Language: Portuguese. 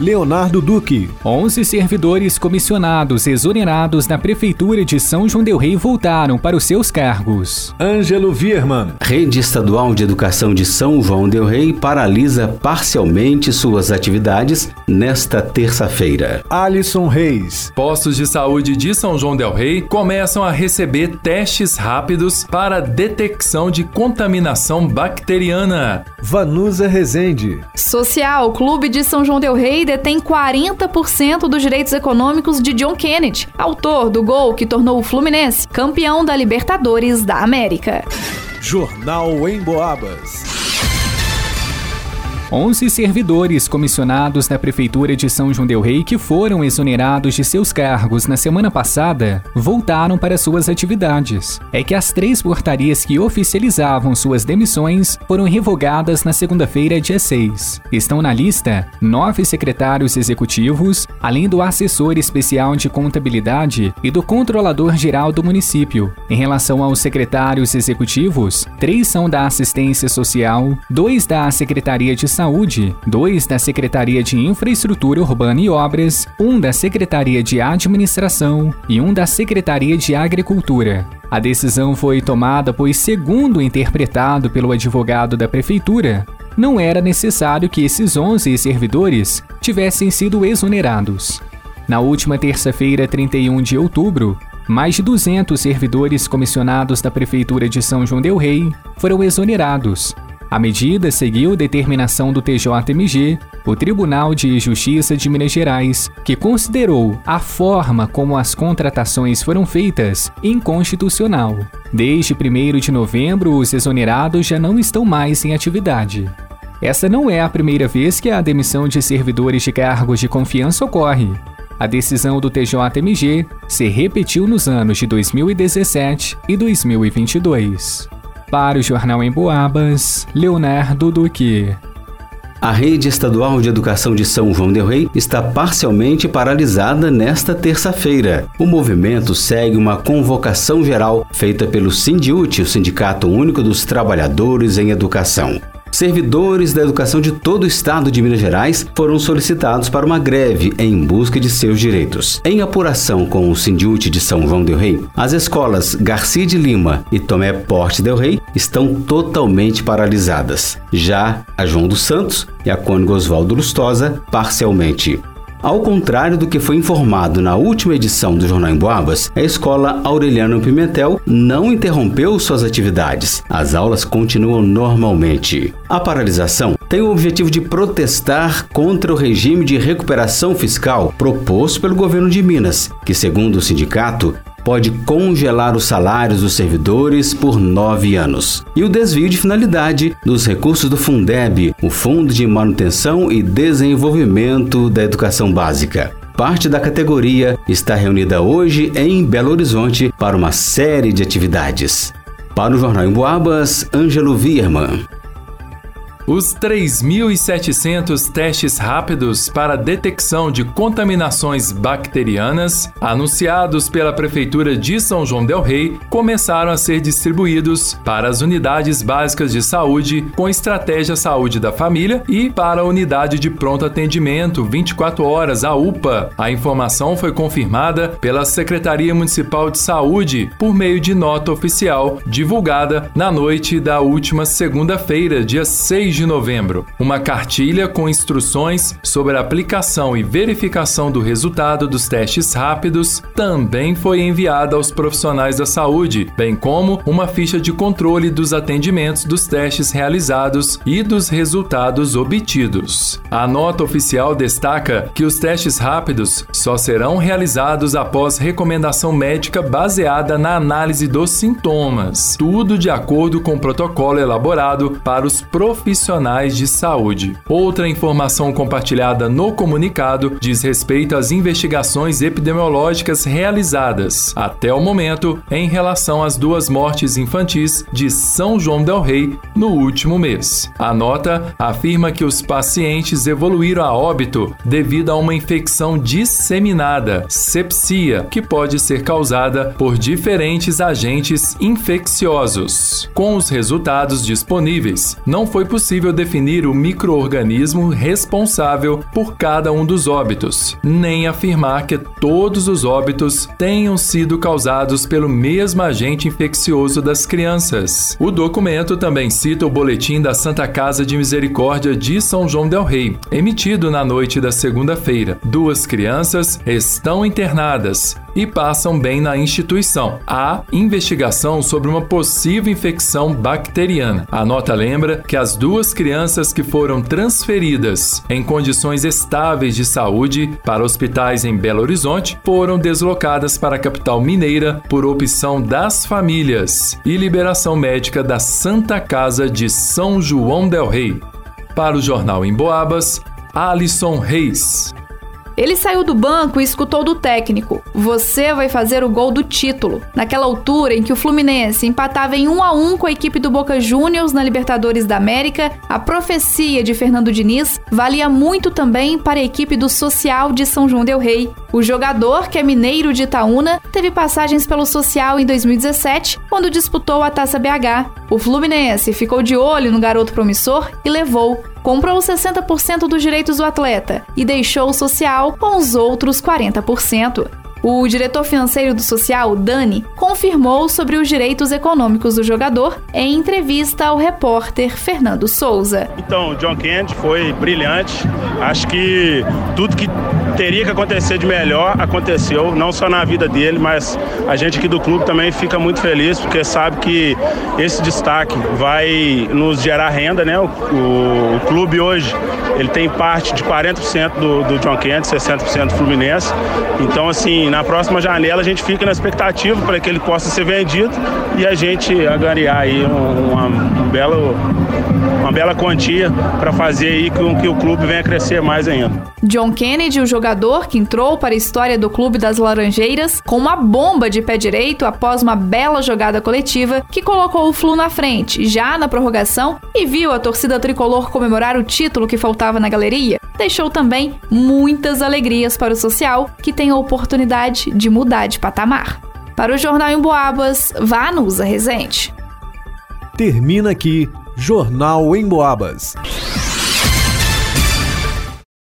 Leonardo Duque. 11 servidores comissionados exonerados na Prefeitura de São João Del Rei voltaram para os seus cargos. Ângelo Virman. Rede Estadual de Educação de São João Del Rei paralisa parcialmente suas atividades nesta terça-feira. Alisson Reis. Postos de saúde de São João Del Rei começam a receber testes rápidos para detecção de contaminação bacteriana. Vanusa Rezende. Social Clube de São João Del Rei detém 40% dos direitos econômicos de John Kennedy, autor do gol que tornou o Fluminense campeão da Libertadores da América. Jornal em Boabas. 11 servidores comissionados na Prefeitura de São João Del Rei que foram exonerados de seus cargos na semana passada voltaram para suas atividades. É que as três portarias que oficializavam suas demissões foram revogadas na segunda-feira, dia 6. Estão na lista nove secretários executivos, além do assessor especial de contabilidade e do controlador geral do município. Em relação aos secretários executivos, três são da assistência social, dois da Secretaria de Saúde, dois da Secretaria de Infraestrutura Urbana e Obras, um da Secretaria de Administração e um da Secretaria de Agricultura. A decisão foi tomada pois, segundo interpretado pelo advogado da Prefeitura, não era necessário que esses 11 servidores tivessem sido exonerados. Na última terça-feira, 31 de outubro, mais de 200 servidores comissionados da Prefeitura de São João Del Rei foram exonerados, a medida seguiu determinação do TJMG, o Tribunal de Justiça de Minas Gerais, que considerou a forma como as contratações foram feitas inconstitucional. Desde 1 de novembro, os exonerados já não estão mais em atividade. Essa não é a primeira vez que a demissão de servidores de cargos de confiança ocorre. A decisão do TJMG se repetiu nos anos de 2017 e 2022. Para o Jornal em Boabas, Leonardo Duque. A rede estadual de educação de São João del Rei está parcialmente paralisada nesta terça-feira. O movimento segue uma convocação geral feita pelo Sindiute, o Sindicato Único dos Trabalhadores em Educação. Servidores da educação de todo o estado de Minas Gerais foram solicitados para uma greve em busca de seus direitos. Em apuração com o Sindiúte de São João del Rei, as escolas Garcia de Lima e Tomé Porte del Rei estão totalmente paralisadas. Já a João dos Santos e a Cônigo Oswaldo Lustosa, parcialmente. Ao contrário do que foi informado na última edição do Jornal em Boabas, a escola Aureliano Pimentel não interrompeu suas atividades. As aulas continuam normalmente. A paralisação tem o objetivo de protestar contra o regime de recuperação fiscal proposto pelo governo de Minas, que, segundo o sindicato, pode congelar os salários dos servidores por nove anos. E o desvio de finalidade dos recursos do Fundeb, o Fundo de Manutenção e Desenvolvimento da Educação Básica. Parte da categoria está reunida hoje em Belo Horizonte para uma série de atividades. Para o Jornal em Boabas, Ângelo Vierman. Os 3.700 testes rápidos para detecção de contaminações bacterianas, anunciados pela Prefeitura de São João Del Rei, começaram a ser distribuídos para as unidades básicas de saúde com estratégia saúde da família e para a unidade de pronto atendimento 24 horas, a UPA. A informação foi confirmada pela Secretaria Municipal de Saúde por meio de nota oficial divulgada na noite da última segunda-feira, dia 6 de novembro, uma cartilha com instruções sobre a aplicação e verificação do resultado dos testes rápidos também foi enviada aos profissionais da saúde, bem como uma ficha de controle dos atendimentos dos testes realizados e dos resultados obtidos. A nota oficial destaca que os testes rápidos só serão realizados após recomendação médica baseada na análise dos sintomas, tudo de acordo com o protocolo elaborado para os profissionais profissionais de saúde. Outra informação compartilhada no comunicado diz respeito às investigações epidemiológicas realizadas até o momento em relação às duas mortes infantis de São João del Rei no último mês. A nota afirma que os pacientes evoluíram a óbito devido a uma infecção disseminada, sepsia, que pode ser causada por diferentes agentes infecciosos. Com os resultados disponíveis, não foi possível definir o microorganismo responsável por cada um dos óbitos, nem afirmar que todos os óbitos tenham sido causados pelo mesmo agente infeccioso das crianças. O documento também cita o boletim da Santa Casa de Misericórdia de São João del Rei, emitido na noite da segunda-feira. Duas crianças estão internadas e passam bem na instituição. Há investigação sobre uma possível infecção bacteriana. A nota lembra que as duas crianças que foram transferidas em condições estáveis de saúde para hospitais em Belo Horizonte foram deslocadas para a capital mineira por opção das famílias e liberação médica da Santa Casa de São João del Rei. Para o jornal em Boabas, Alisson Reis. Ele saiu do banco e escutou do técnico: Você vai fazer o gol do título. Naquela altura em que o Fluminense empatava em 1 a 1 com a equipe do Boca Juniors na Libertadores da América, a profecia de Fernando Diniz valia muito também para a equipe do Social de São João del Rei. O jogador, que é mineiro de Itaúna, teve passagens pelo Social em 2017, quando disputou a Taça BH. O Fluminense ficou de olho no garoto promissor e levou comprou 60% dos direitos do atleta e deixou o social com os outros 40%. O diretor financeiro do Social, Dani, confirmou sobre os direitos econômicos do jogador em entrevista ao repórter Fernando Souza. Então, John Kennedy foi brilhante. Acho que tudo que teria que acontecer de melhor aconteceu, não só na vida dele, mas a gente aqui do clube também fica muito feliz porque sabe que esse destaque vai nos gerar renda, né? O, o, o clube hoje ele tem parte de 40% do, do John Kennedy, 60% do Fluminense. Então, assim, na próxima janela a gente fica na expectativa para que ele possa ser vendido e a gente agariar aí uma, um belo, uma bela quantia para fazer aí com que o clube venha crescer mais ainda. John Kennedy, o jogador que entrou para a história do Clube das Laranjeiras com uma bomba de pé direito após uma bela jogada coletiva que colocou o Flu na frente, já na prorrogação, e viu a torcida tricolor comemorar o título que faltava na galeria, deixou também muitas alegrias para o social, que tem a oportunidade de mudar de patamar. Para o Jornal em Boabas, vá no Usa Resente. Termina aqui Jornal em Boabas.